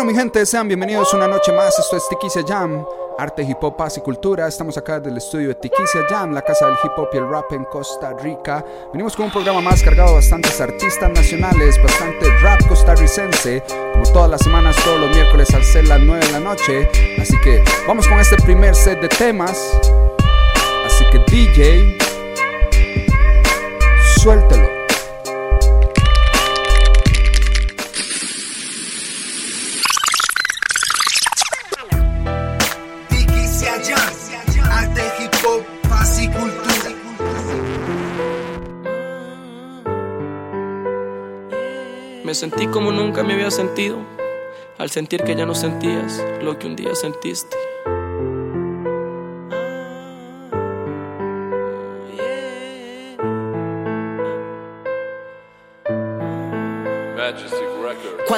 Bueno, mi gente, sean bienvenidos una noche más. Esto es Tiquicia Jam, arte, hip hop, paz y cultura. Estamos acá del estudio de Tiquicia Jam, la casa del hip hop y el rap en Costa Rica. Venimos con un programa más cargado de bastantes artistas nacionales, bastante rap costarricense, como todas las semanas, todos los miércoles al ser las 9 de la noche. Así que vamos con este primer set de temas. Así que DJ, suéltelo. Sentí como nunca me había sentido, al sentir que ya no sentías lo que un día sentiste.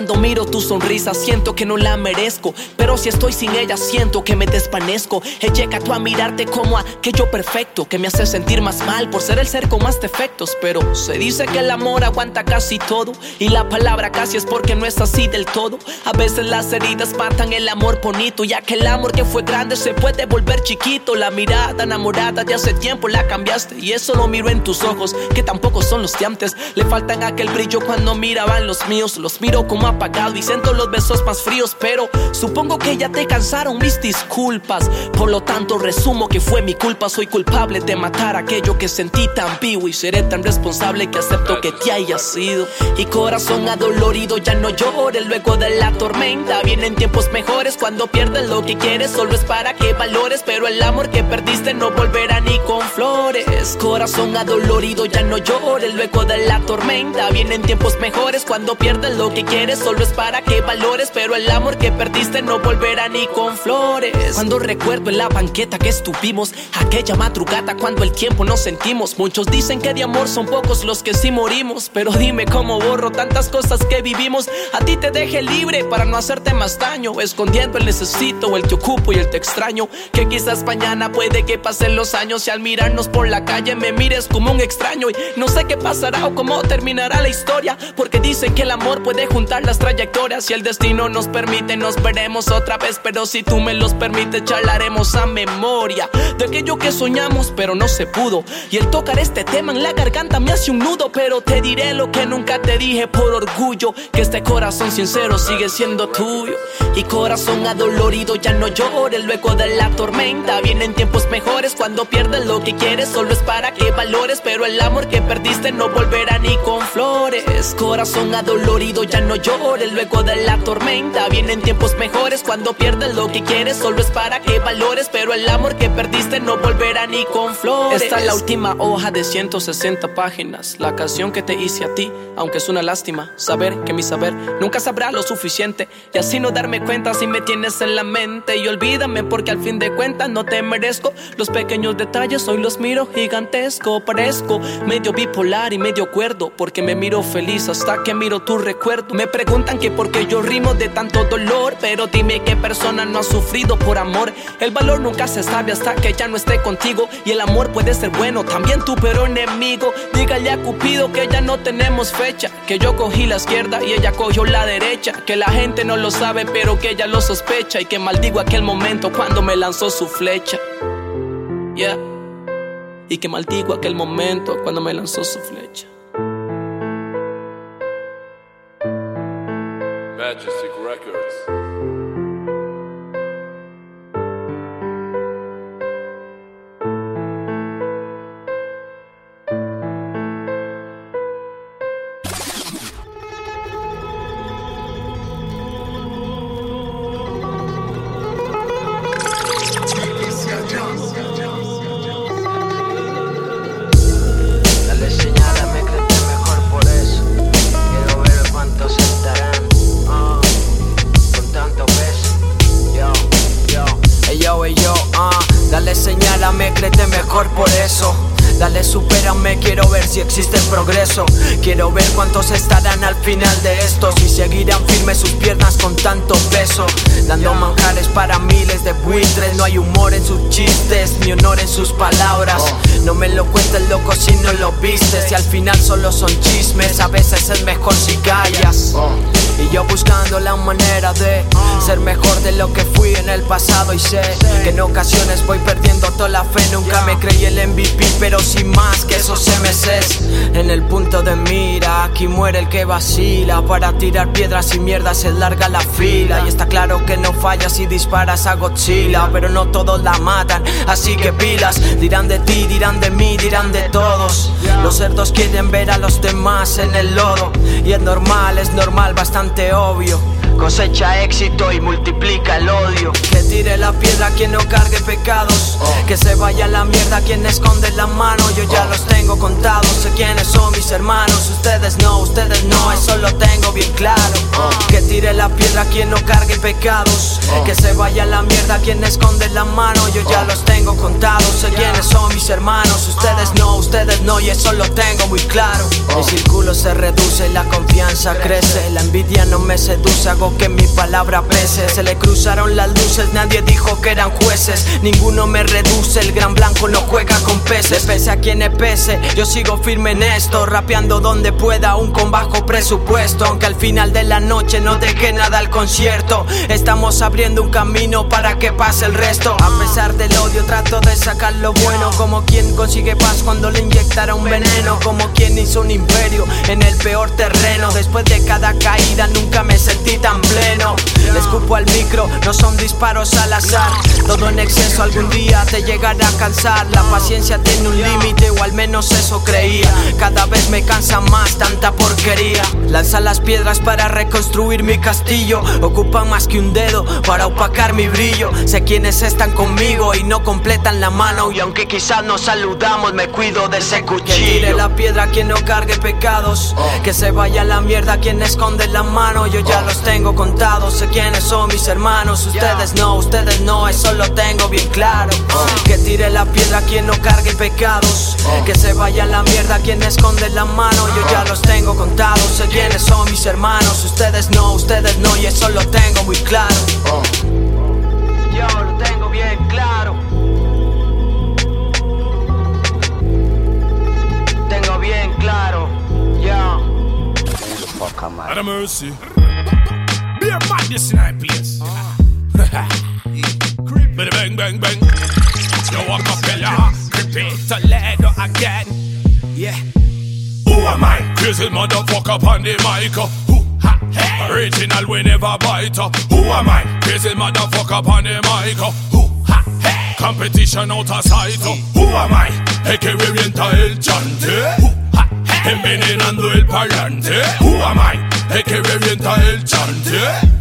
Cuando miro tu sonrisa siento que no la merezco Pero si estoy sin ella siento que me desvanezco. He llegado a mirarte como aquello perfecto Que me hace sentir más mal por ser el ser con más defectos Pero se dice que el amor aguanta casi todo Y la palabra casi es porque no es así del todo. A veces las heridas matan el amor bonito Ya que el amor que fue grande se puede volver chiquito. La mirada enamorada de hace tiempo la cambiaste Y eso lo miro en tus ojos que tampoco son los de antes. Le faltan aquel brillo cuando miraban los míos Los miro como apagado y siento los besos más fríos, pero supongo que ya te cansaron mis disculpas. Por lo tanto, resumo que fue mi culpa. Soy culpable de matar aquello que sentí tan vivo y seré tan responsable que acepto que te haya sido. Y corazón adolorido, ya no llore luego de la tormenta. Vienen tiempos mejores cuando pierdes lo que quieres, solo es para que valores. Pero el amor que perdiste no volverá ni con flores. Corazón adolorido, ya no llore luego de la tormenta. Vienen tiempos mejores cuando pierdes lo que quieres solo es para que valores, pero el amor que perdiste no volverá ni con flores. Cuando recuerdo en la banqueta que estuvimos, aquella madrugada cuando el tiempo nos sentimos, muchos dicen que de amor son pocos los que sí morimos, pero dime cómo borro tantas cosas que vivimos. A ti te dejé libre para no hacerte más daño, escondiendo el necesito, el te ocupo y el te extraño. Que quizás mañana puede que pasen los años y al mirarnos por la calle me mires como un extraño y no sé qué pasará o cómo terminará la historia, porque dicen que el amor puede juntar las trayectorias. Si el destino nos permite, nos veremos otra vez. Pero si tú me los permites, charlaremos a memoria de aquello que soñamos, pero no se pudo. Y el tocar este tema en la garganta me hace un nudo. Pero te diré lo que nunca te dije por orgullo: que este corazón sincero sigue siendo tuyo. Y corazón adolorido, ya no llores luego de la tormenta. Vienen tiempos mejores cuando pierdes lo que quieres, solo es para que valores. Pero el amor que perdiste no volverá ni con flores. Corazón adolorido, ya no llores luego de la tormenta. Vienen tiempos mejores cuando pierdes lo que quieres, solo es para que valores. Pero el amor que perdiste no volverá ni con flores. Esta es la última hoja de 160 páginas. La canción que te hice a ti, aunque es una lástima. Saber que mi saber nunca sabrá lo suficiente. Y así no darme cuenta si me tienes en la mente. Y olvídame porque al fin de cuentas no te merezco. Los pequeños detalles hoy los miro gigantesco. Parezco medio bipolar y medio cuerdo. Porque me miro feliz hasta que miro tu recuerdo. Me preguntan que por qué yo rimo de tanto dolor, pero dime qué persona no ha sufrido por amor. El valor nunca se sabe hasta que ya no esté contigo y el amor puede ser bueno, también tú pero enemigo. Dígale a Cupido que ya no tenemos fecha, que yo cogí la izquierda y ella cogió la derecha, que la gente no lo sabe pero que ella lo sospecha y que maldigo aquel momento cuando me lanzó su flecha. Yeah. Y que maldigo aquel momento cuando me lanzó su flecha. majesty Quiero ver cuántos estarán al final de esto. Si seguirán firmes sus piernas con tanto peso. Dando manjares para miles de buitres. No hay humor en sus chistes, ni honor en sus palabras. No me lo cuentes, loco, si no lo viste. Si al final solo son chismes, a veces es mejor si callas. Y yo buscando la manera de ser mejor de lo que fui en el pasado. Y sé que en ocasiones voy perdiendo toda la fe. Nunca me creí el MVP, pero sin más que esos MCs. En el punto de mira, aquí muere el que vacila. Para tirar piedras y mierdas es larga la fila. Y está claro que no fallas si disparas a Godzilla. Pero no todos la matan, así que pilas. Dirán de ti, dirán de mí, dirán de todos. Los cerdos quieren ver a los demás en el lodo. Y es normal, es normal, bastante obvio. Cosecha éxito y multiplica el odio. Que tire la piedra quien no cargue pecados. Que se vaya la mierda quien esconde la mano. Yo ya los tengo contados. Sé quiénes son mis hermanos. Ustedes no, ustedes no, eso lo tengo bien claro. Que tire la piedra quien no cargue pecados. Que se vaya la mierda quien esconde la mano. Yo ya los tengo contados. Sé quiénes son mis hermanos. Ustedes no, ustedes no, y eso lo tengo muy claro. Mi círculo se reduce la confianza crece. La envidia no me seduce, que mi palabra pese. Se le cruzaron las luces, nadie dijo que eran jueces. Ninguno me reduce, el gran blanco no juega con peces. Pese a quien pese, yo sigo firme en esto. Rapeando donde pueda, aún con bajo presupuesto. Aunque al final de la noche no deje nada al concierto. Estamos abriendo un camino para que pase el resto. A pesar del odio, trato de sacar lo bueno. Como quien consigue paz cuando le inyectara un veneno. Como quien hizo un imperio en el peor terreno. Después de cada caída, nunca me sentí tan pleno. Le escupo al micro, no son disparos al azar. Todo en exceso algún día te llegará a cansar. La paciencia tiene un límite, o al menos eso creía. Cada vez me cansa más tanta porquería. Lanza las piedras para reconstruir mi castillo. Ocupan más que un dedo para opacar mi brillo. Sé quienes están conmigo y no completan la mano. Y aunque quizás nos saludamos, me cuido de ese cuchillo. Que tire la piedra quien no cargue pecados. Que se vaya a la mierda quien esconde la mano. Yo ya los tengo contados. Sé quiénes son mis hermanos. Ustedes no, ustedes no, eso lo tengo bien claro. Que tire la piedra quien no cargue pecados. Que se vaya a la mierda quien esconde la mano. Yo ya los tengo contados. Sé quiénes son mis hermanos. Ustedes no, ustedes no, y eso lo tengo muy claro. Yo lo tengo bien claro. Tengo bien claro. Yo. Out of mercy. Be a madness in our place. Ah. Bada bang bang bang. Yo, walk up, fella. Creepy Toledo again. Yeah. Who am I? Crazy motherfucker on the mic. Who? Ha, hey. Original we never bite. Who am I? Crazy motherfucker on the mic. Who? Ha, hey. Competition out of sight. Who am I? Que revienta el. Who? Envenenando el parlante. Who am I? El que revienta el chante.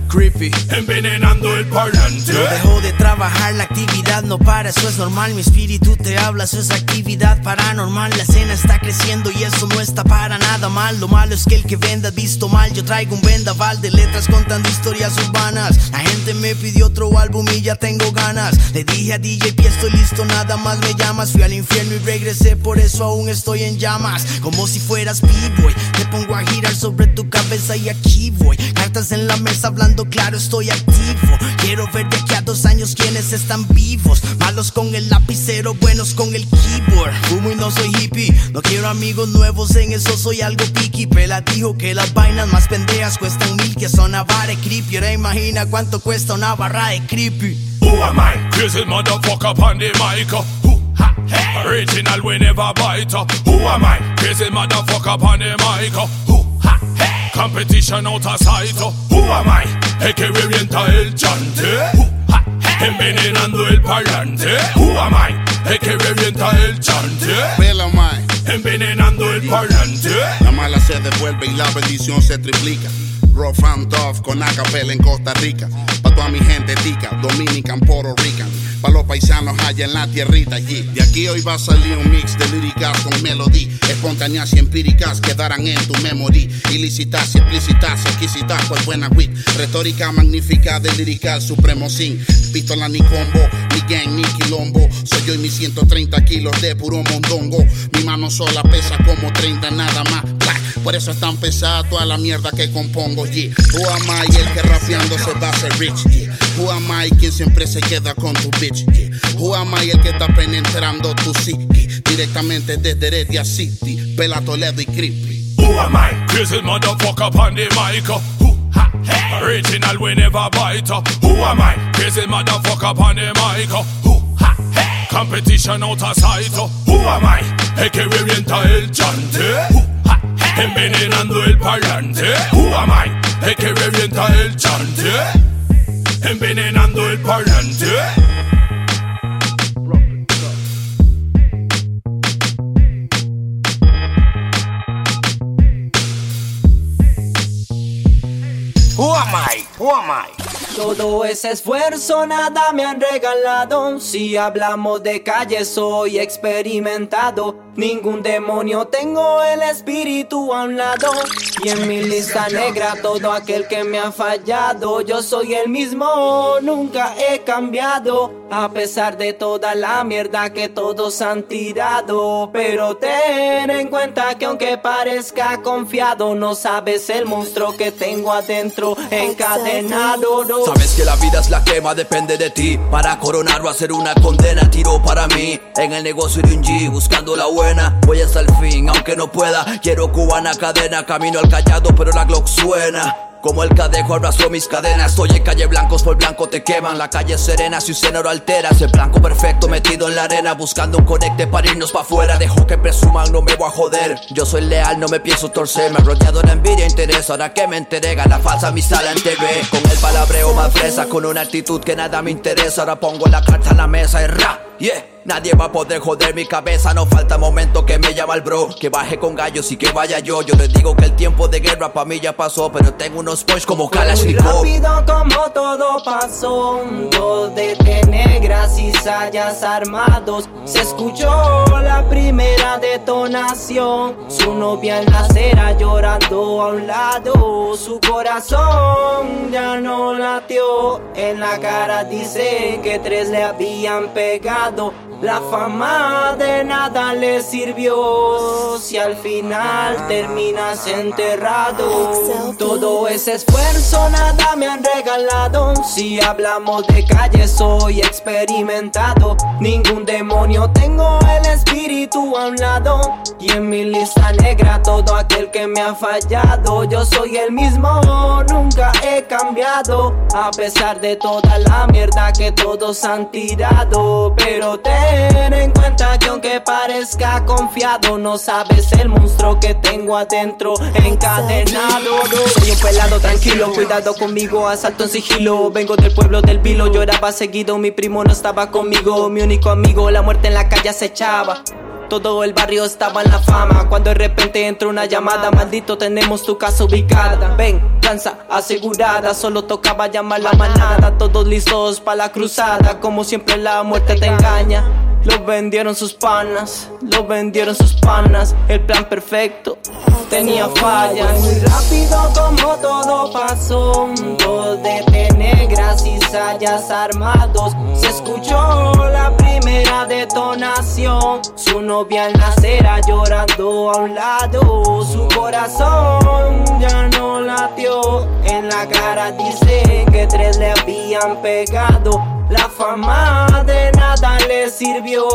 Creepy. Envenenando el parlante. No dejo de trabajar, la actividad no para, eso es normal. Mi espíritu te habla, eso es actividad paranormal. La escena está creciendo y eso no está para nada mal. Lo malo es que el que venda ha visto mal. Yo traigo un vendaval de letras contando historias urbanas. La gente me pidió otro álbum y ya tengo ganas. Le dije a DJ P, estoy listo, nada más me llamas. Fui al infierno y regresé, por eso aún estoy en llamas. Como si fueras B-boy, te pongo a girar sobre tu cabeza y aquí voy. Cartas en la mesa hablando claro, estoy activo. Quiero ver de aquí a dos años quienes están vivos. Malos con el lapicero, buenos con el keyboard. Fumo y no soy hippie, no quiero amigos nuevos, en eso soy algo picky. Pela dijo que las vainas más pendejas cuestan mil, que son avare creepy. Ahora imagina cuánto cuesta una barra de creepy. Who am I? Crazy motherfucker on the. Original we never bite. Who am I? Crazy motherfucker on the mic. Who? Ha, hey. Competition out of sight. Who am I? El que revienta el chante. Who? Ha, hey. Envenenando el parlante. Who am I? El que revienta el chante. Vela. Envenenando el parlante. La mala se devuelve y la bendición se triplica. Rough and tough con acapella en Costa Rica. Pa' toda mi gente tica, Dominican, Puerto Rican. Pa' los paisanos allá en la tierrita allí. De aquí hoy va a salir un mix de líricas con melodía. Espontáneas y empíricas quedarán en tu memory. Ilícitas explícitas, exquisitas por buena wit. Retórica magnífica de lirical supremo sin. Pistola ni combo, ni gang ni quilombo. Soy yo y mis 130 kilos de puro mondongo. Mi mano sola pesa como 30 nada más. Por eso es tan pesada toda la mierda que compongo, yeah. Who am I, el que rapeando se va a hacer rich, yeah. Who am I, quien siempre se queda con tu bitch, yeah. Who am I, el que está penetrando tu psique Directamente desde Heredia City, Pela Toledo y Creepy. Who am I? Crazy motherfucker on the mic. Who? Ha, Original, we never bite. Who am I? Crazy motherfucker on the mic. Who? Ha, hey. Competition out of sight. Who am I? El que revienta el chante. Who? Ha, hey. Envenenando el parlante. Who am I? El que revienta el chante. Envenenando el parlante. Who am I? Who am I? Todo ese esfuerzo nada me han regalado. Si hablamos de calle soy experimentado. Ningún demonio tengo el espíritu a un lado. Y en mi lista negra todo aquel que me ha fallado. Yo soy el mismo, nunca he cambiado. A pesar de toda la mierda que todos han tirado. Pero ten en cuenta que aunque parezca confiado, no sabes el monstruo que tengo adentro encadenado. Sabes que la vida es la quema, depende de ti. Para coronar o hacer una condena, tiro para mí. En el negocio de un G, buscando la Voy hasta el fin, aunque no pueda. Quiero cubana cadena, camino al callado, pero la Glock suena. Como el cadejo abrazo mis cadenas. Estoy en calle blancos por blanco te queman. La calle serena si usted no lo alteras El blanco perfecto metido en la arena Buscando un conecte para irnos pa' afuera. Dejo que presuman, no me voy a joder. Yo soy leal, no me pienso torcer. Me rodeado de envidia e interés. Ahora que me entrega la falsa amistad en TV Con el palabreo más fresa Con una actitud que nada me interesa. Ahora pongo la carta en la mesa y ra, yeah Nadie va a poder joder mi cabeza, no falta momento que me llama el bro. Que baje con gallos y que vaya yo. Yo les digo que el tiempo de guerra pa' mí ya pasó, pero tengo unos punch como Kalashnikov. rápido como todo pasó. Dos de negras y sayas armados. Se escuchó la primera detonación. Su novia en la acera llorando a un lado. Su corazón ya no latió. En la cara dice que tres le habían pegado. La fama de nada le sirvió si al final terminas enterrado. Todo ese esfuerzo nada me han regalado. Si hablamos de calle soy experimentado. Ningún demonio tengo el espíritu a un lado. Y en mi lista negra todo aquel que me ha fallado. Yo soy el mismo, nunca he cambiado. A pesar de toda la mierda que todos han tirado. Pero te Ten en cuenta que aunque parezca confiado, no sabes el monstruo que tengo adentro encadenado. Soy un pelado tranquilo, cuidado conmigo, asalto en sigilo. Vengo del pueblo del Vilo, lloraba seguido, mi primo no estaba conmigo. Mi único amigo, la muerte en la calle acechaba. Todo el barrio estaba en la fama. Cuando de repente entró una llamada, maldito, tenemos tu casa ubicada. Ven, danza asegurada, solo tocaba llamar la manada. Todos listos para la cruzada, como siempre la muerte te engaña. Lo vendieron sus panas, lo vendieron sus panas. El plan perfecto tenía fallas. Muy rápido como todo pasó. Dos de negras y sayas armados. Se escuchó la primera detonación. Su novia en la llorando a un lado. Su corazón ya no latió. En la cara dice que tres le habían pegado. La fama de nada le sirvió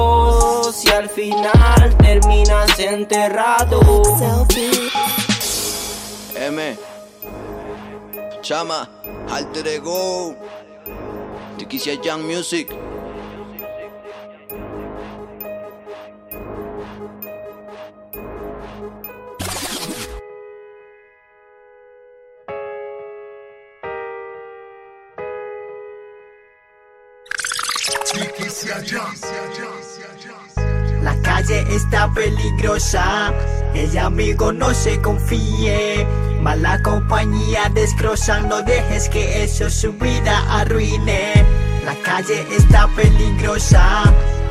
si al final terminas enterrado. M. Chama, alter ego. Tiquicia Young Music. Peligrosa, el amigo no se confíe. Mala compañía desgrosa, no dejes que eso su vida arruine. La calle está peligrosa,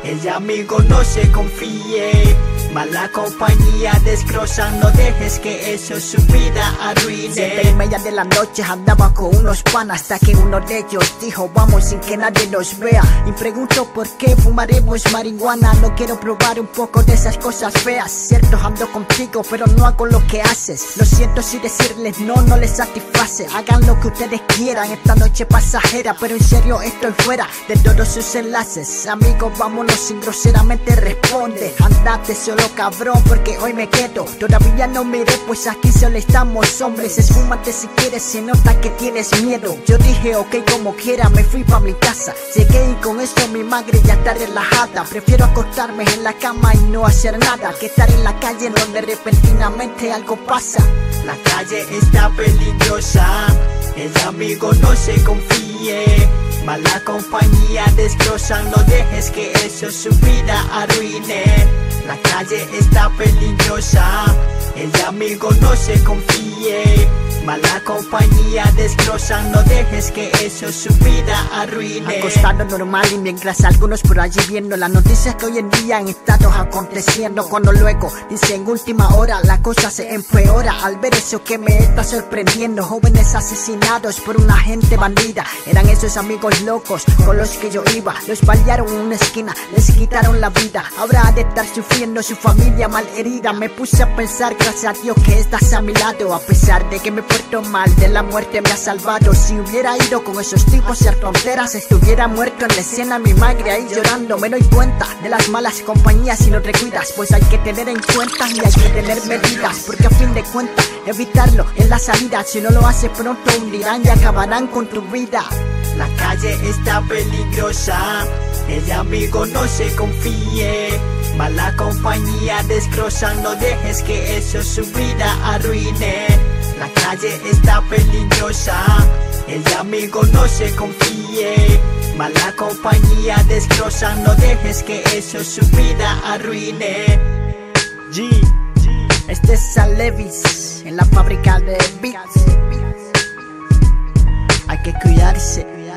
el amigo no se confíe. Mala compañía desgrosa, no dejes que eso su vida arruine. Siete y media de la noche andaba con unos panas hasta que uno de ellos dijo vamos sin que nadie nos vea. Y pregunto por qué fumaremos marihuana. No quiero probar un poco de esas cosas feas. Cierto, ando contigo, pero no hago lo que haces. Lo siento si decirles no, no les satisface. Hagan lo que ustedes quieran, esta noche pasajera. Pero en serio estoy fuera de todos sus enlaces. Amigos, vámonos sin groseramente responde. Andate solo cabrón porque hoy me quedo. Todavía no miré pues aquí solo estamos hombres. Esfúmate si quieres, se nota que tienes miedo. Yo dije ok como quiera, me fui pa' mi casa. Llegué y con eso mi madre ya está relajada. Prefiero acostarme en la cama y no hacer nada Que estar en la calle donde repentinamente algo pasa. La calle está peligrosa El amigo no se confíe Mala compañía destroza, no dejes que eso su vida arruine. La calle está peligrosa, el amigo no se confíe. Mala compañía destroza, no dejes que eso su vida arruine. Acostado normal y mientras algunos por allí viendo las noticias que hoy en día han estado aconteciendo. Cuando luego dicen última hora la cosa se empeora al ver eso que me está sorprendiendo. Jóvenes asesinados por una gente bandida. Eran esos amigos locos con los que yo iba. Los balearon en una esquina, les quitaron la vida. Ahora ha de estar sufriendo su familia mal herida. Me puse a pensar, gracias a Dios que estás a mi lado. A pesar de que me puerto mal, de la muerte me ha salvado. Si hubiera ido con esos tipos y fronteras, estuviera muerto en la escena. Mi madre ahí llorando. Me doy cuenta de las malas compañías si no te cuidas. Pues hay que tener en cuenta y hay que tener medidas. Porque a fin de cuentas, evitarlo en la salida. Si no lo haces pronto, hundirán y acabarán con tu vida. La calle está peligrosa, el amigo no se confíe. Mala compañía destroza, no dejes que eso su vida arruine. La calle está peligrosa, el amigo no se confíe. Mala compañía destroza, no dejes que eso su vida arruine. G, este es a Levis en la fábrica de beats. Hay que cuidarse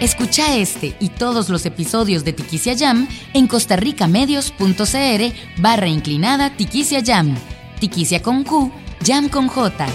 Escucha este y todos los episodios de Tiquicia Jam en costarricamedios.cr barra inclinada Tiquicia Jam. Tiquicia con Q, Jam con J.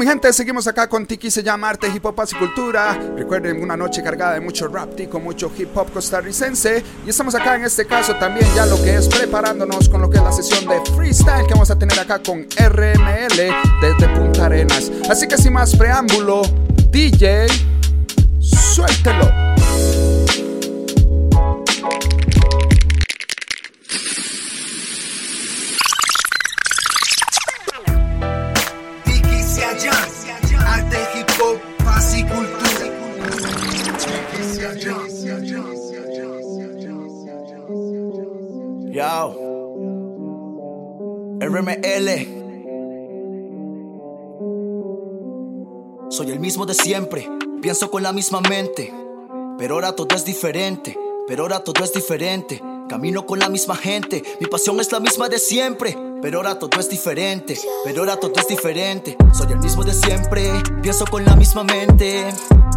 mi gente, seguimos acá con Tiki, se llama Arte, Hip Hop, y Cultura. Recuerden, una noche cargada de mucho rap, con mucho hip hop costarricense. Y estamos acá en este caso también ya lo que es preparándonos con lo que es la sesión de freestyle que vamos a tener acá con RML desde Punta Arenas. Así que sin más preámbulo, DJ, suéltelo. RML. Soy el mismo de siempre, pienso con la misma mente. Pero ahora todo es diferente, pero ahora todo es diferente. Camino con la misma gente, mi pasión es la misma de siempre. Pero ahora todo es diferente, pero ahora todo es diferente. Soy el mismo de siempre, pienso con la misma mente.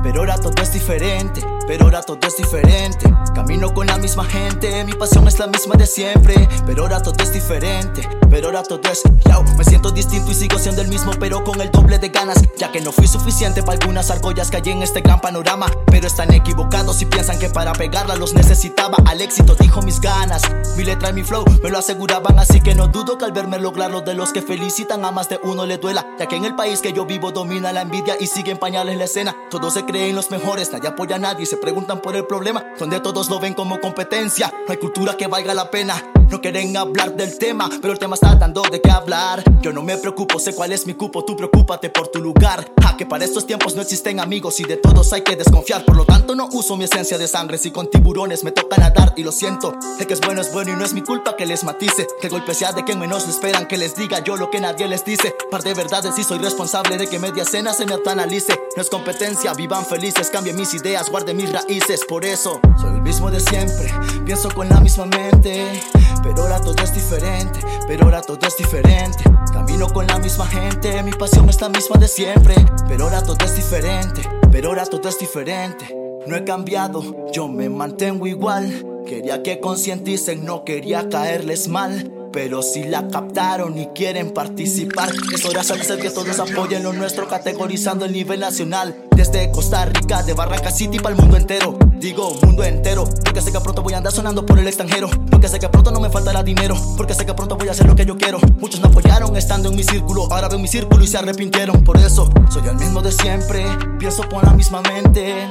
Pero ahora todo es diferente, pero ahora todo es diferente. Camino con la misma gente, mi pasión es la misma de siempre. Pero ahora todo es diferente, pero ahora todo es. Yo, me siento distinto y sigo siendo el mismo, pero con el doble de ganas. Ya que no fui suficiente para algunas argollas que hay en este gran panorama. Pero están equivocados y piensan que para pegarla los necesitaba. Al éxito dijo mis ganas, mi letra y mi flow me lo aseguraban, así que no dudo que verme lograrlo de los que felicitan a más de uno le duela. Ya que en el país que yo vivo domina la envidia y sigue en pañales la escena. Todos se creen los mejores, nadie apoya a nadie y se preguntan por el problema. Donde todos lo ven como competencia. No hay cultura que valga la pena. No quieren hablar del tema, pero el tema está dando de qué hablar. Yo no me preocupo, sé cuál es mi cupo, tú preocúpate por tu lugar. Ja, que para estos tiempos no existen amigos y de todos hay que desconfiar. Por lo tanto, no uso mi esencia de sangre. Si con tiburones me toca nadar y lo siento. Sé que es bueno, es bueno y no es mi culpa que les matice. Que golpe sea de quien menos esperan que les diga yo lo que nadie les dice. Par de verdades y soy responsable de que media cena se me autoanalice. No es competencia, vivan felices, cambie mis ideas, guarde mis raíces. Por eso, soy el mismo de siempre, pienso con la misma mente. pero ahora todo es diferente, pero ahora todo es diferente. Camino con la misma gente, mi pasión es la misma de siempre, pero ahora todo es diferente, pero ahora todo es diferente. No he cambiado, yo me mantengo igual. Quería que concienticen, no quería caerles mal. Pero si la captaron y quieren participar, es hora de hacer que todos apoyen lo nuestro, categorizando el nivel nacional. Desde Costa Rica, de Barranca City para el mundo entero. Digo, mundo entero, porque sé que pronto voy a andar sonando por el extranjero. Porque sé que pronto no me faltará dinero, porque sé que pronto voy a hacer lo que yo quiero. Muchos me apoyaron estando en mi círculo, ahora veo mi círculo y se arrepintieron. Por eso, soy el mismo de siempre, pienso con la misma mente.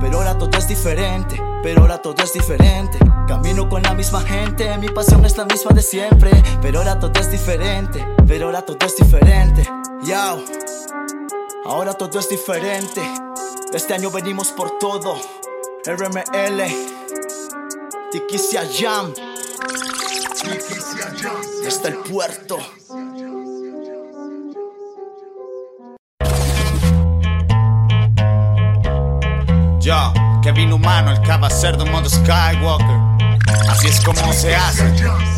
Pero ahora todo es diferente, pero ahora todo es diferente. Camino con la misma gente, mi pasión es la misma de siempre. Pero ahora todo es diferente, pero ahora todo es diferente. Yo, ahora todo es diferente. Este año venimos por todo. RML, Tiquicia Jam. Desde el puerto. Yo, Kevin Humano, el cerdo modo Skywalker. Así es como se hace.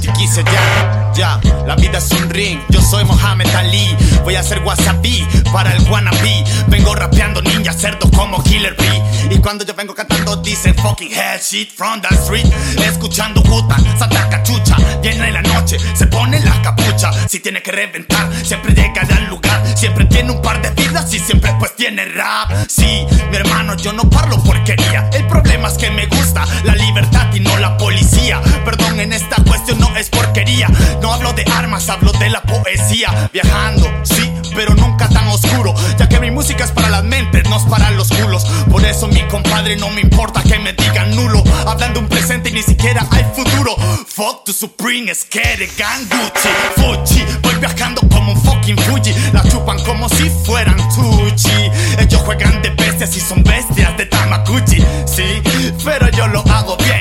Tiki se llama, ya. La vida es un ring, yo soy Mohamed Ali. Voy a hacer wasabi para el wannabe. Vengo rapeando ninja cerdo como Killer B. Y cuando yo vengo cantando dicen fucking hell shit from the street. Escuchando puta, Santa Cachucha. Viene en la noche, se pone la capucha. Si tiene que reventar, siempre llega al lugar. Siempre tiene un par de vidas y siempre pues tiene rap. Sí, mi hermano, yo no parlo porquería. El problema es que me gusta la libertad y no la policía. Perdón, en esta cuestión no es porquería. No hablo de armas, hablo de la poesía. Viajando, sí, pero nunca tan oscuro. Ya que mi música es para las mentes, no es para los culos. Por eso mi compadre no me importa que me digan nulo. Hablando un presente y ni siquiera hay futuro. Fuck to Supreme, Skere, Ganguchi, Fuchi. Voy viajando como un fucking Fuji. La chupan como si fueran Tuchi. Ellos juegan de bestias y son bestias de Tamakuchi. Sí, pero yo lo hago bien.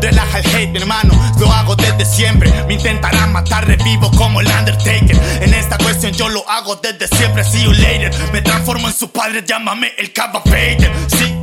Relaja el hate, mi hermano. Lo hago desde siempre. Me intentarán matar, revivo como el Undertaker. En esta cuestión yo lo hago desde siempre. See you later. Me transformo en su padre, llámame el Cava Vader.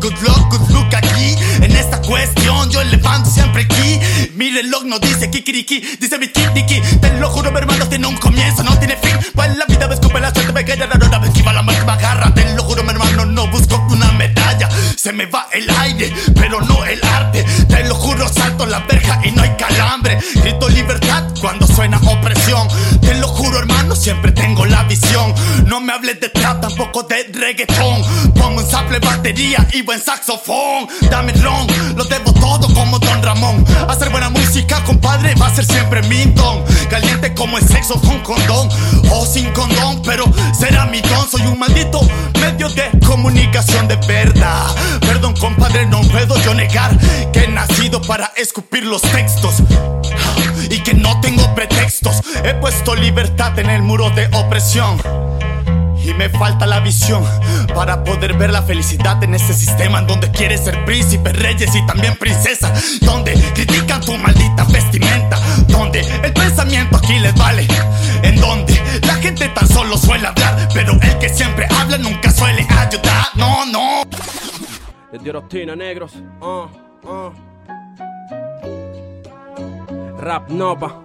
Good luck, good look aquí. En esta cuestión yo levanto siempre aquí. Mi reloj no dice kikiriki, dice mi kikiriki. Te lo juro, mi hermano, tiene un comienzo, no tiene fin. Pues la vida ves como la suerte me queda raro, una vez que va la muerte me agarra. Te lo juro, mi hermano, no busco una medalla. Se me va el aire, pero no el arte. Te lo juro, salto la verja y no hay calambre. Grito libertad cuando suena opresión. Te lo juro, hermano, siempre tengo la visión. No me hables de trap, tampoco de reggaetón. Pongo un sample, batería y buen saxofón. Dame ron, lo debo todo como Don Ramón. Hacer buena música, compadre, va a ser siempre mi don. Caliente como el sexo con condón o sin condón, pero será mi don. Soy un maldito medio de comunicación de verdad. Perdón, compadre, no puedo yo negar que he nacido para escupir los textos y que no tengo pretextos. He puesto libertad en el muro de opresión. Y me falta la visión para poder ver la felicidad en este sistema en donde quieres ser príncipe, reyes y también princesa. Donde critican tu maldita vestimenta. Donde el pensamiento aquí les vale. En donde la gente tan solo suele hablar. Pero el que siempre habla nunca suele ayudar. No, no. Desde Orostina, negros. Uh, uh. Rap Nova.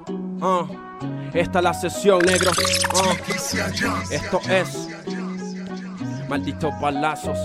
Esta es la sesión, negro. Uh. Esto es. Malditos balazos.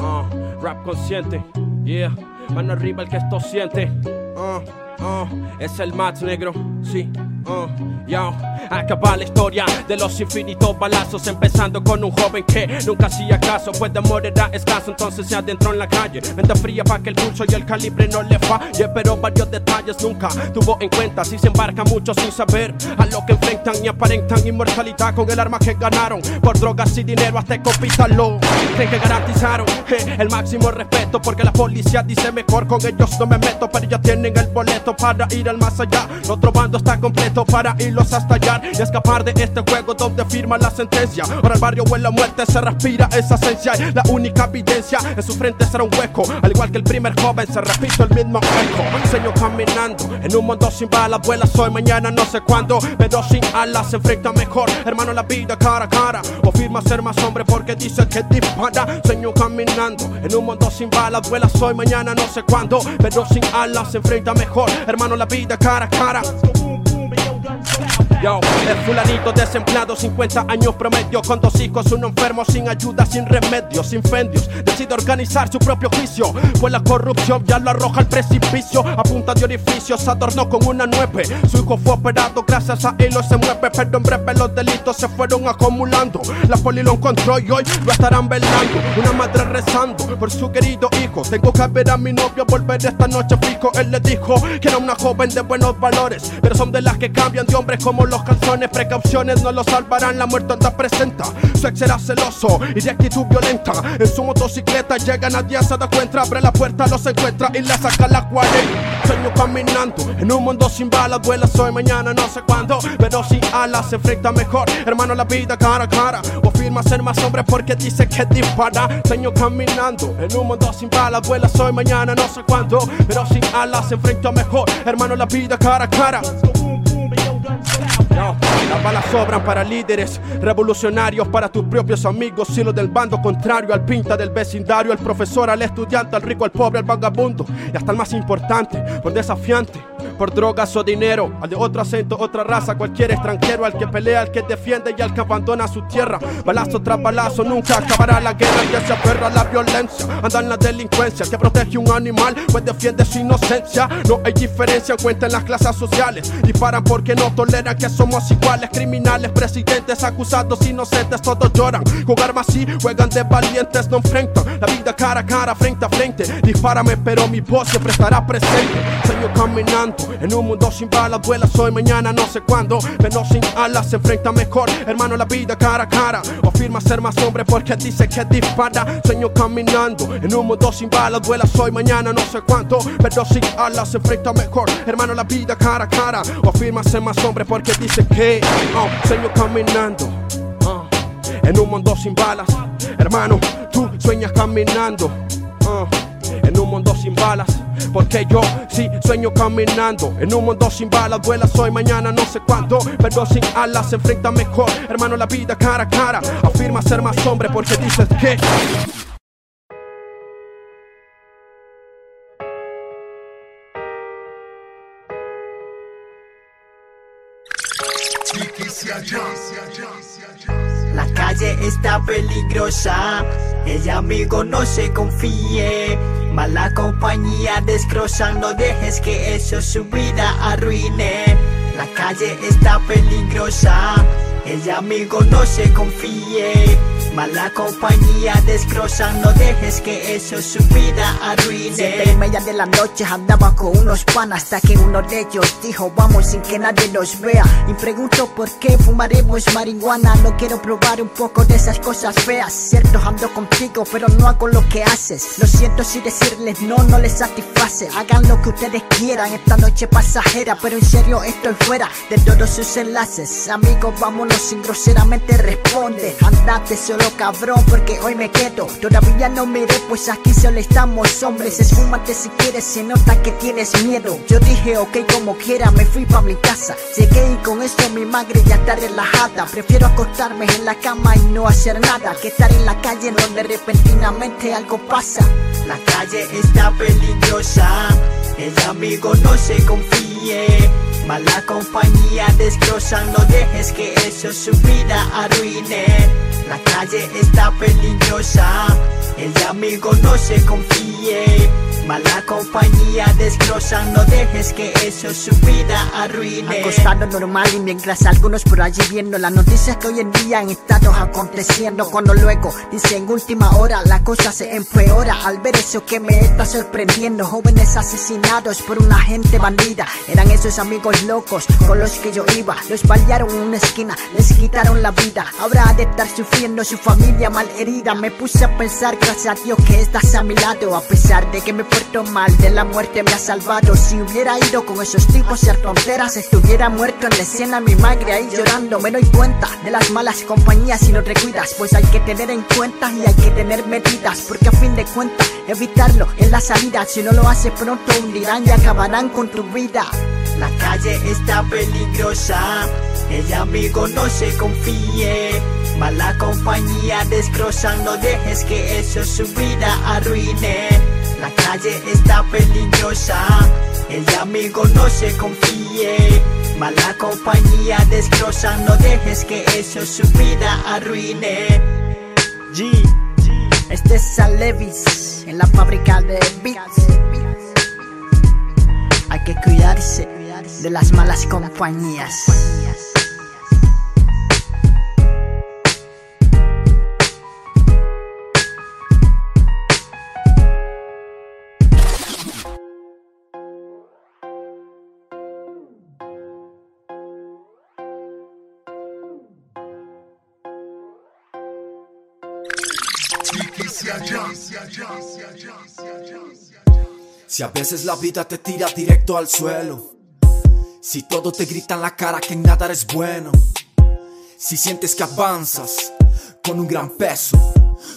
Uh. Rap consciente. Yeah. Mano arriba el que esto siente. Uh. Es el Mats negro. Sí. Uh, yo, acaba la historia de los infinitos balazos, empezando con un joven que nunca hacía caso, pues de amor era escaso, entonces se adentró en la calle, mente fría para que el pulso y el calibre no le falle, pero varios detalles nunca tuvo en cuenta, si se embarca mucho sin saber a lo que enfrentan y aparentan inmortalidad con el arma que ganaron, por drogas y dinero hasta copitarlo, creen que garantizaron eh, el máximo respeto, porque la policía dice mejor con ellos no me meto, pero ya tienen el boleto para ir al más allá, el otro bando está completo secreto para irlos a estallar y escapar de este juego donde firma la sentencia. Ahora el barrio huele a muerte, se respira esa esencia. Y la única evidencia en su frente será un hueco. Al igual que el primer joven, se repite el mismo eco. Señor caminando en un mundo sin balas, vuela hoy, mañana no sé cuándo. Pero sin alas se enfrenta mejor, hermano, la vida cara a cara. O firma ser más hombre porque dice que dispara. Señor caminando en un mundo sin balas, vuela hoy, mañana no sé cuándo. Pero sin alas se enfrenta mejor, hermano, la vida cara a cara. sun's out. El fulanito desempleado, 50 años promedio, con dos hijos, uno enfermo, sin ayuda, sin remedio, sin incendios. Decide organizar su propio juicio, pues la corrupción ya lo arroja al precipicio. A punta de orificios, adornó con una nueve. Su hijo fue operado, gracias a él se mueve, pero en breve los delitos se fueron acumulando. La poli lo encontró y hoy lo estarán velando. Una madre rezando por su querido hijo. Tengo que ver a mi novio volver esta noche fijo. Él le dijo que era una joven de buenos valores, pero son de las que cambian de hombres como los calzones, precauciones no lo salvarán, la muerte anda presenta. Su ex era celoso y de actitud violenta. En su motocicleta llega, nadie se da cuenta, abre la puerta, los encuentra y le saca la 40. Sueño caminando en un mundo sin balas, vuela hoy, mañana, no sé cuándo, pero sin alas se enfrenta mejor. Hermano, la vida cara a cara, o firma ser más hombre porque dice que dispara. Sueño caminando en un mundo sin balas, vuela hoy, mañana, no sé cuándo, pero sin alas se enfrenta mejor. Hermano, la vida cara a cara. Las balas sobran para líderes revolucionarios, para tus propios amigos y los del bando contrario, al pinta del vecindario, al profesor, al estudiante, al rico, al pobre, al vagabundo y hasta el más importante, por desafiante, por drogas o dinero, al de otro acento, otra raza, cualquier extranjero, al que pelea, al que defiende y al que abandona su tierra. Balazo tras balazo, nunca acabará la guerra, que se aferra la violencia, anda en la delincuencia, que protege un animal, pues defiende su inocencia. No hay diferencia en cuenta en las clases sociales, disparan porque no toleran que somos iguales, criminales, presidentes, acusados, inocentes, todos lloran. Jugar más así, juegan de valientes, no enfrentan la vida cara a cara, frente a frente. Dispárame, pero mi voz siempre estará presente. Señor caminando en un mundo sin balas, vuela hoy, mañana, no sé cuándo. Pero sin alas se enfrenta mejor, hermano, la vida cara a cara. O afirma ser más hombre porque dice que dispara. Sueño caminando en un mundo sin balas, vuela hoy, mañana, no sé cuánto. Pero sin alas se enfrenta mejor, hermano, la vida cara a cara. O afirma ser más hombre porque dice que, oh, sueño caminando. uh, en un mundo sin balas, hermano, tú sueñas caminando. uh, en un mundo sin balas, porque yo sí sueño caminando. En un mundo sin balas, vuela hoy, mañana, no sé cuánto. Pero sin alas enfrenta mejor, hermano, la vida cara a cara. Afirma ser más hombre porque dices que. Calle está peligrosa, el amigo no se confíe. Mala compañía desgrosa, no dejes que eso su vida arruine. La calle está peligrosa, el amigo no se confíe. Mala compañía desgrosa, no dejes que eso su vida arruine. Siete y media de la noche andaba con unos panas hasta que uno de ellos dijo vamos sin que nadie nos vea. Y pregunto por qué fumaremos marihuana. No quiero probar un poco de esas cosas feas. Cierto, ando contigo, pero no hago lo que haces. Lo siento si decirles no, no les satisface. Hagan lo que ustedes quieran, esta noche pasajera. Pero en serio estoy fuera de todos sus enlaces. Amigos, vámonos sin groseramente responde. Andate solo cabrón porque hoy me quedo. Todavía no miré, pues aquí solo estamos hombres. Esfúmate si quieres, se nota que tienes miedo. Yo dije ok como quiera, me fui pa' mi casa. Llegué y con esto mi madre ya está relajada. Prefiero acostarme en la cama y no hacer nada que estar en la calle donde repentinamente algo pasa. La calle está peligrosa, el amigo no se confíe. Mala compañía desgrosa, no dejes que eso su vida arruine. La calle está peligrosa, el amigo no se confíe. Mala compañía desgrosa, no dejes que eso su vida arruine. Acostado normal y mientras algunos por allí viendo las noticias que hoy en día han estado aconteciendo. Cuando luego dicen última hora la cosa se empeora al ver eso que me está sorprendiendo. Jóvenes asesinados por una gente bandida. Eran esos amigos locos con los que yo iba. Los balearon en una esquina, les quitaron la vida. Ahora ha de estar sufriendo su familia mal herida. Me puse a pensar, gracias a Dios que estás a mi lado. A pesar de que me porto mal, de la muerte me ha salvado. Si hubiera ido con esos tipos ser tonteras, estuviera muerto en la escena, mi madre ahí llorando. Me doy cuenta de las malas compañías si no te cuidas, pues hay que tener en cuenta y hay que tener medidas, porque a fin de cuentas evitarlo es la salida. Si no lo haces pronto hundirán y acabarán con tu vida. La calle está peligrosa, el amigo no se confíe. Mala compañía descrosan, no dejes que eso su vida arruine. La calle está peligrosa, el amigo no se confíe. Mala compañía descrosan, no dejes que eso su vida arruine. G, este es Levis en la fábrica de beats. Hay que cuidarse de las malas compañías. Si a veces la vida te tira directo al suelo, si todo te grita en la cara que nada eres bueno, si sientes que avanzas con un gran peso,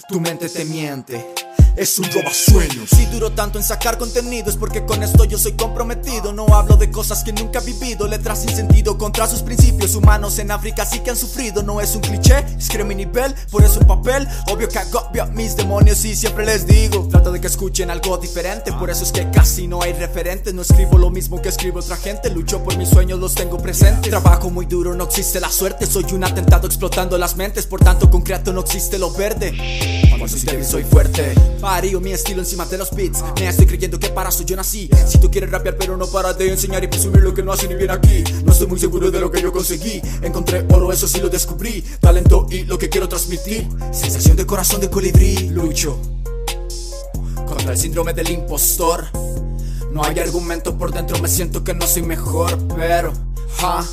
tu mente te miente es un roba sueños. Si duro tanto en sacar contenido es porque con esto yo soy comprometido. No hablo de cosas que nunca he vivido, letras sin sentido contra sus principios humanos en África sí que han sufrido. No es un cliché, es mi nivel, por eso un papel. Obvio que agobio mis demonios y siempre les digo. Trato de que escuchen algo diferente, por eso es que casi no hay referentes. No escribo lo mismo que escribe otra gente, lucho por mis sueños, los tengo presentes. Trabajo muy duro, no existe la suerte. Soy un atentado explotando las mentes, por tanto concreto no existe lo verde. Cuando soy soy fuerte. Varío mi estilo encima de los beats. Me estoy creyendo que para eso yo nací. Si tú quieres rapear pero no para de enseñar y presumir lo que no hace ni bien aquí. No estoy muy seguro de lo que yo conseguí. Encontré oro, eso sí lo descubrí. Talento y lo que quiero transmitir. Sensación de corazón de colibrí. Lucho Contra el síndrome del impostor. No hay argumento por dentro, me siento que no soy mejor Pero, ja,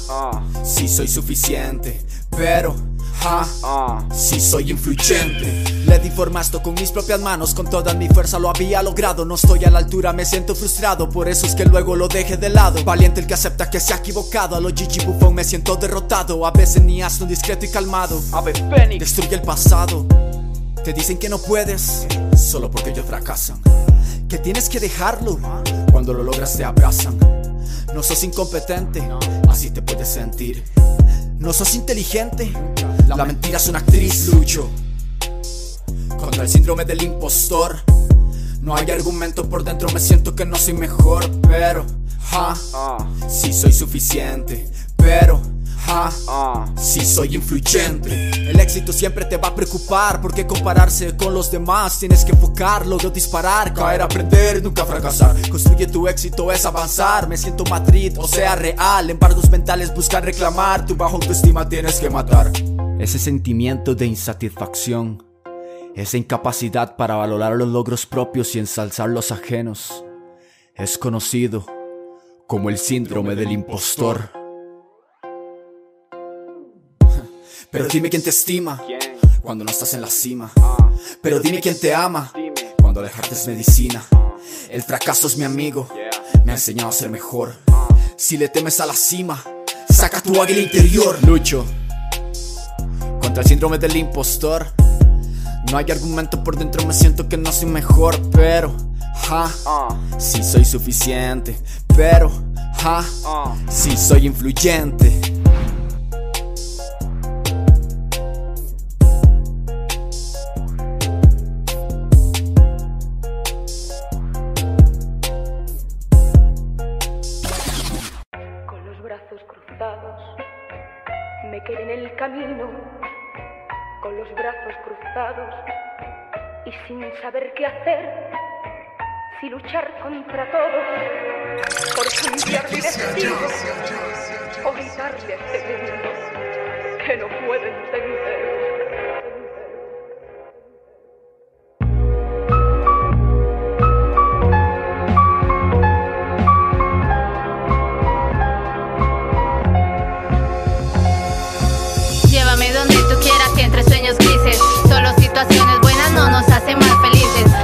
sí soy suficiente Pero Ah, si soy influyente. Le di forma esto con mis propias manos, con toda mi fuerza lo había logrado. No estoy a la altura, me siento frustrado, por eso es que luego lo deje de lado. Valiente el que acepta que se ha equivocado, a los Gigi Buffon me siento derrotado. A veces ni asno discreto y calmado. Ave Fénix destruye el pasado. Te dicen que no puedes, solo porque ellos fracasan. Que tienes que dejarlo, cuando lo logras te abrazan. No sos incompetente, así te puedes sentir. No sos inteligente, la mentira es una actriz. Lucho contra el síndrome del impostor. No hay argumento por dentro, me siento que no soy mejor, pero, ja, sí soy suficiente, pero Ah, si soy influyente. El éxito siempre te va a preocupar porque compararse con los demás tienes que enfocarlo, de disparar, caer, aprender, nunca fracasar. Construye tu éxito es avanzar. Me siento Madrid, o sea real. Embargos mentales buscan reclamar. Tu bajo autoestima tienes que matar. Ese sentimiento de insatisfacción, esa incapacidad para valorar los logros propios y ensalzar los ajenos, es conocido como el síndrome del impostor. Pero dime quién te estima cuando no estás en la cima. Pero dime quién te ama cuando alejarte es medicina. El fracaso es mi amigo, me ha enseñado a ser mejor. Si le temes a la cima, saca tu águila interior. Lucho contra el síndrome del impostor. No hay argumento por dentro, me siento que no soy mejor, pero ja, sí soy suficiente, pero ja, sí soy influyente. Hacer, si luchar contra todo, por cambiar mi destino, o gritarle a este mundo que no puede entender.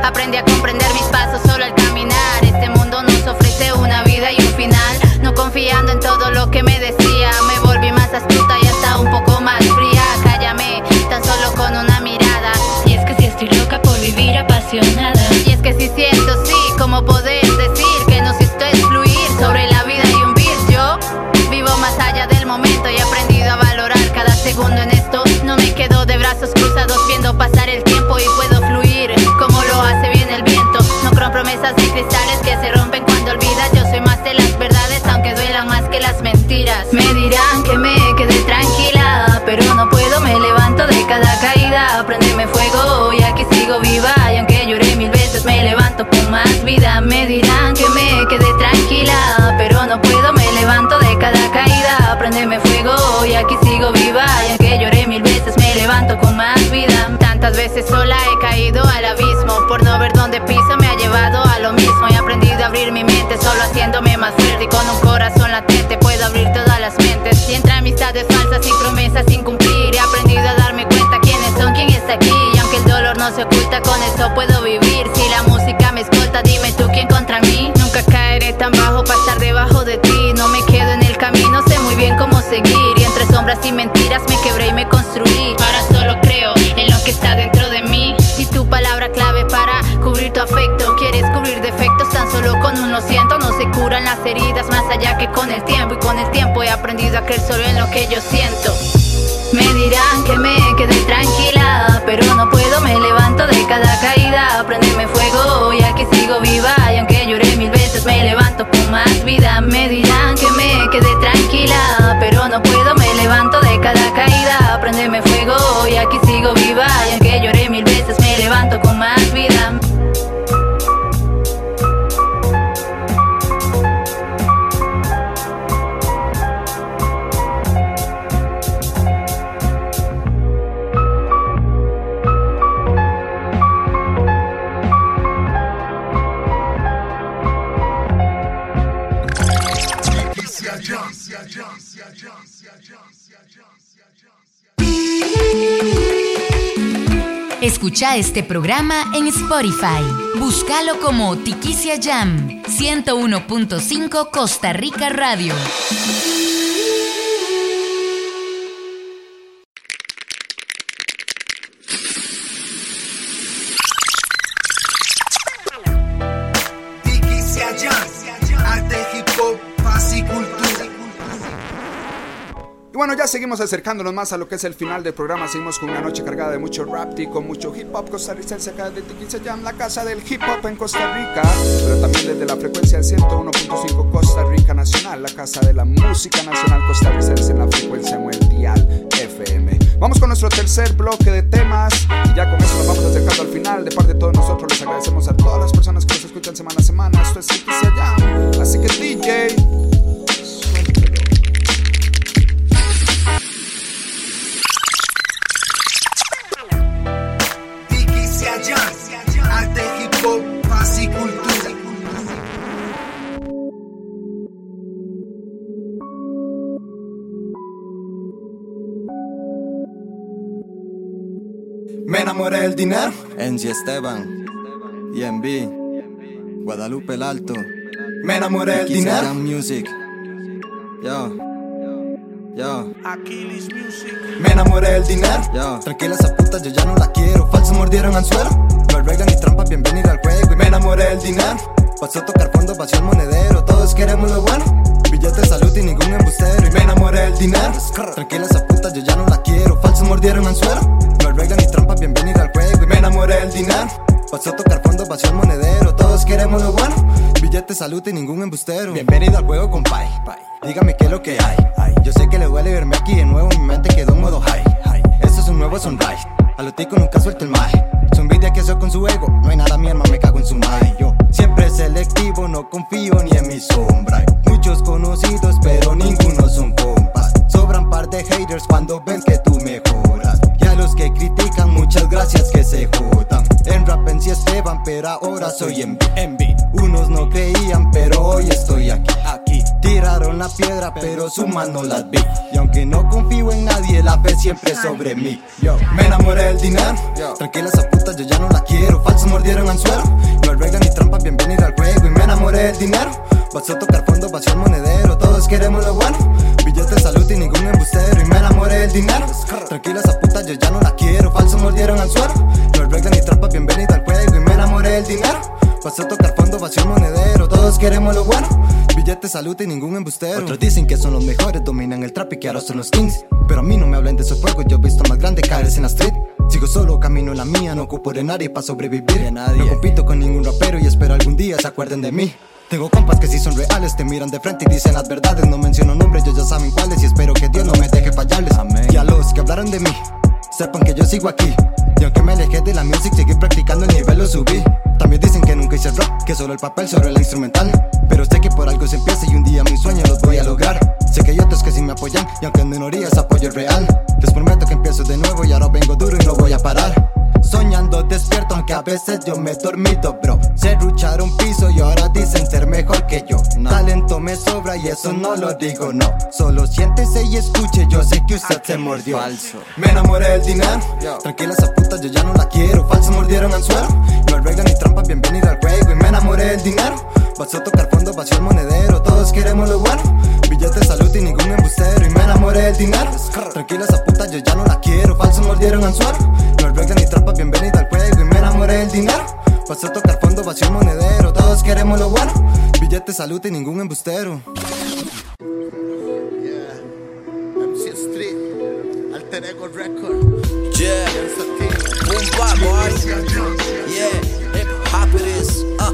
Aprendí a comprender mis pasos solo al caminar. Este mundo nos ofrece una vida y un final. No confiando en todo lo que me decía, me volví más astuta y hasta un poco más fría. Cállame, tan solo con una mirada. Y es que si estoy loca por vivir apasionada. Y es que si siento, sí, como poder. Promesas de cristales que se rompen cuando olvidas. Yo soy más de las verdades, aunque duelan más que las mentiras. Me dirán que me quedé tranquila, pero no puedo, me levanto de cada caída. Prendeme fuego y aquí sigo viva. Y aunque lloré mil veces, me levanto con más vida. Me dirán que me quedé tranquila, pero no puedo, me levanto de cada caída. Prendeme fuego y aquí sigo viva. Y aunque lloré mil veces, me levanto con más vida. Tantas veces sola he caído al abismo. Por haciéndome más fuerte. Y con un corazón latente puedo abrir todas las mentes. Y entre amistades falsas y promesas sin cumplir, he aprendido a darme cuenta quiénes son, quién está aquí. Y aunque el dolor no se oculta, con eso puedo vivir. A creer solo en lo que yo siento. Me dirán que me quedé tranquila, pero no puedo, me levanto de cada caída. Prendeme fuego y aquí sigo viva. Y aunque lloré mil veces, me levanto con más vida. Escucha este programa en Spotify. Búscalo como Tiquicia Jam 101.5 Costa Rica Radio. Seguimos acercándonos más a lo que es el final del programa. Seguimos con una noche cargada de mucho rap con mucho hip hop costarricense acá de Tiquicia Jam, la casa del hip hop en Costa Rica. Pero también desde la frecuencia del 101.5 Costa Rica Nacional, la casa de la música nacional costarricense en la frecuencia mundial FM. Vamos con nuestro tercer bloque de temas y ya con eso nos vamos acercando al final. De parte de todos nosotros les agradecemos a todas las personas que nos escuchan semana a semana. Esto es Tiquicia Jam. Así que DJ, Me enamoré del dinero. Enzi Esteban. EMB. Guadalupe el Alto. Me enamoré del dinero. Jam Music. Yo. Yo. Me enamoré del dinero. Yo. Tranquila esa puta, yo ya no la quiero. Falsos mordieron anzuelo. No arreglan ni trampa, bienvenido al juego. Y me enamoré del dinero. Pasó a tocar fondo, vació el monedero. Todos queremos lo bueno. Billete, salud y ningún embustero. Y me enamoré del dinero. Tranquila esa puta, yo ya no la quiero. Falsos mordieron anzuelo. Pasó a tocar fondo, vació el monedero. Todos queremos lo bueno. Billete, salud y ningún embustero. Bienvenido al juego, compay. Dígame qué es lo que hay. Yo sé que le duele verme aquí de nuevo. Mi mente quedó en modo high. Esto es un nuevo sunrise. A lo tico nunca suelto el maje. Su envidia que soy con su ego. No hay nada, mi alma me cago en su maje. Yo siempre selectivo, no confío ni en mi sombra. Muchos conocidos, pero ninguno son compas. Sobran par de haters cuando ven que tú mejoras. Y a los que critican, muchas gracias que se jodan. En rap en sí Esteban, pero ahora soy en envy. Unos no creían, pero hoy estoy aquí. Aquí tiraron la piedra, pero su mano las vi. Y aunque no confío en nadie, la fe siempre sobre mí. Yo me enamoré del dinero. Tranquila esa puta, yo ya no la quiero. Falsos mordieron anzuelo. No arreglan ni trampa, bienvenido al juego. Y me enamoré del dinero. Vas a tocar fondo, vacío el monedero. Todos queremos lo bueno. Billetes, salud y ningún embustero. Y me enamoré del dinero. Tranquila esa puta, yo ya no la quiero. Falso mordieron al suelo. No arreglan ni trampa, bienvenido al juego. Y me enamoré del dinero. Vas a tocar fondo, vacío el monedero. Todos queremos lo bueno. Billetes, salud y ningún embustero. Otros dicen que son los mejores, dominan el trap y que ahora son los kings. Pero a mí no me hablen de esos juegos, yo he visto más grande caer en la street. Sigo solo, camino la mía, no ocupo de nadie para sobrevivir. Nadie. No compito con ningún rapero y espero algún día se acuerden de mí. Tengo compas que si son reales, te miran de frente y dicen las verdades. No menciono nombres, ellos ya saben cuáles y espero que Dios no me deje fallarles. Y a los que hablaron de mí, sepan que yo sigo aquí. Y aunque me alejé de la music, seguí practicando el nivel, lo subí. También dicen que nunca hice rap, que solo el papel sobre la instrumental. Pero sé que por algo se empieza y un día mis sueños los voy a lograr. Sé que hay otros que sí me apoyan y aunque en minorías apoyo el real. Les prometo que empiezo de nuevo y ahora vengo duro y no voy a parar. Soñando despierto, aunque a veces yo me dormido, bro. Se rucharon piso y ahora dicen ser mejor que yo. Talento me sobra y eso no lo digo, no. Solo siéntese y escuche, yo sé que usted se mordió. Falso. Me enamoré del dinero. Tranquila esa puta, yo ya no la quiero. Falso mordieron anzuelo. No arreglan ni trampa, bienvenido al juego. Y me enamoré del dinero. Vas a tocar fondo, vacío el monedero. Todos queremos lo bueno. Billetes, salud y ningún embustero. Y me enamoré del dinero. Tranquila esa puta, yo ya no la quiero. Falso mordieron anzuelo. No arreglan ni trampa, bienvenido al juego. Y me enamoré del dinero. Vas a tocar fondo, vacío el monedero. Todos queremos lo bueno. Billetes, salud y ningún embustero. MC Street, Alter Ego Record. Yeah, boom bap, boy. Yeah, hip hop it is. Ah,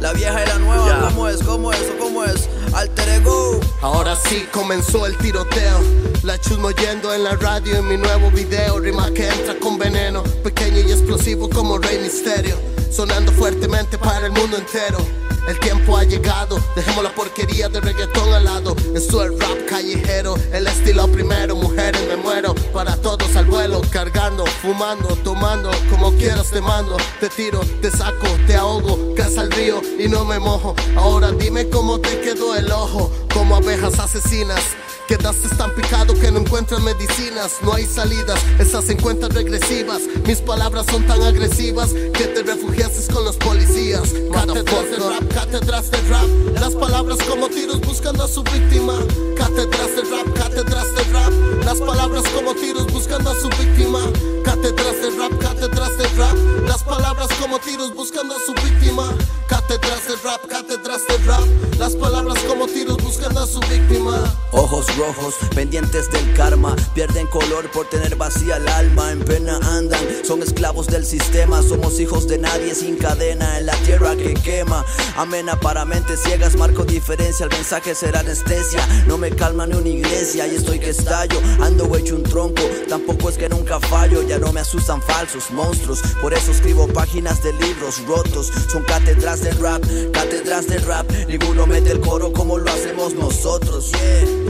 la vieja y la nueva, ¿cómo es? ¿Cómo es? ¿Cómo es? Alter ego. Ahora sí comenzó el tiroteo. La chusmo yendo en la radio en mi nuevo video. Rima que entra con veneno. Pequeño y explosivo como Rey Misterio. Sonando fuertemente para el mundo entero. El tiempo ha llegado, dejemos la porquería de reggaetón al lado. Esto es rap callejero, el estilo primero, mujeres me muero. Para todos al vuelo, cargando, fumando, tomando, como quieras te mando. Te tiro, te saco, te ahogo, casa al río y no me mojo. Ahora dime cómo te quedó el ojo, como abejas asesinas. Quedaste tan picado que no encuentras medicinas, no hay salidas, esas se encuentran regresivas. Mis palabras son tan agresivas que te refugiaste con los policías. Cátedras de rap, cátedras de rap, las palabras como tiros buscando a su víctima. Cátedras de rap, cátedras de rap, las palabras como tiros buscando a su víctima. Cátedras de rap, cátedras de rap, las palabras como tiros buscando a su víctima. Cátedras de rap, cátedras de rap, las palabras como tiros buscando a su víctima. Ojos rojos, pendientes del karma, pierden color por tener vacía el alma, en pena andan, son esclavos del sistema, somos hijos de nadie sin cadena en la tierra que quema. Amena para mentes ciegas, marco diferencia, el mensaje será anestesia, no me calma ni una iglesia y estoy que estallo, ando hecho un tronco, tampoco es que nunca fallo, ya no me asustan falsos monstruos, por eso escribo páginas de libros rotos, son cátedras de rap, cátedras de rap, ninguno mete el coro como lo hacemos nosotros,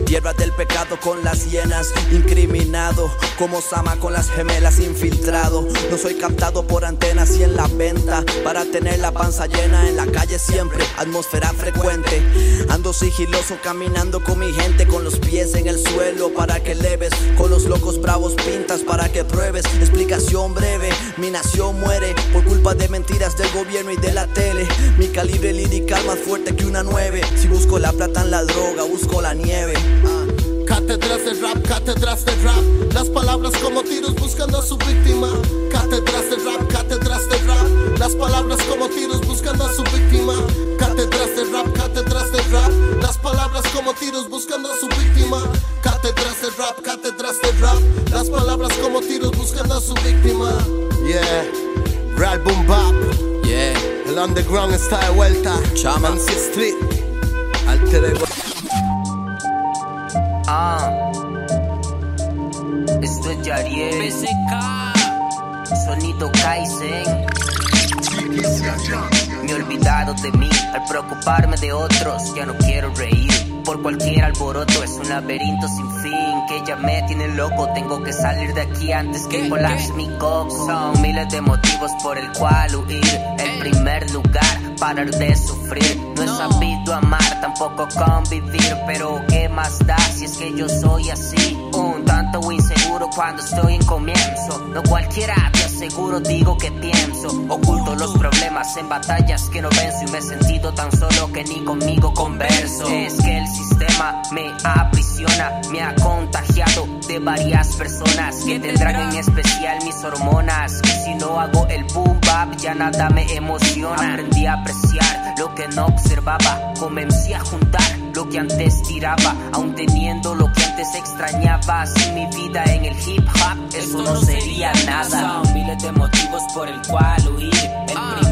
yeah. Del pecado con las hienas, incriminado. Como Sama con las gemelas infiltrado. No soy captado por antenas y en la venta. Para tener la panza llena en la calle siempre. Atmósfera frecuente. Ando caminando con mi gente. Con los pies en el suelo para que leves. Con los locos bravos pintas para que pruebes. Explicación breve. Mi nación muere por culpa de mentiras del gobierno y de la tele. Mi calibre lirical más fuerte que una nueve. Si busco la plata en la droga, busco la nieve. Cátedras de rap, cátedras de rap, las palabras como tiros buscando a su víctima. Cátedras de rap, cátedras de rap, las palabras como tiros buscando a su víctima. Cátedras de rap, cátedras de rap, las palabras como tiros buscando a su víctima. Cátedras de rap, cátedras de rap, las palabras como tiros buscando a su víctima. Yeah, Real Boom Bap. Yeah, el underground está de vuelta. Chama. MC Street, Alter Ego. Ah, esto es Yariel. Sonido Kaizen. Me he olvidado de mí al preocuparme de otros. Ya no quiero reír por cualquier alboroto. Es un laberinto sin fin que ya me tiene loco. Tengo que salir de aquí antes que colapse mi coco. Son miles de motivos por el cual huir. El primer lugar, parar de sufrir. No he sabido amar, tampoco convivir. Pero qué más da si es que yo soy así. Un tanto inseguro cuando estoy en comienzo. No cualquiera te aseguro, digo que pienso. Oculto los problemas en batallas que no venzo y me he sentido tan solo que ni conmigo converso. Es que el sistema me aprisiona, me ha contagiado de varias personas que tendrán en especial mis hormonas. Y si no hago el boom bap, ya nada me emociona. Aprendí a apreciar lo que no observaba, comencé a juntar lo que antes tiraba, aún teniendo lo que antes extrañaba. Sin mi vida en el hip hop, eso no sería nada. Son miles de motivos por el cual huir. Primer lugar,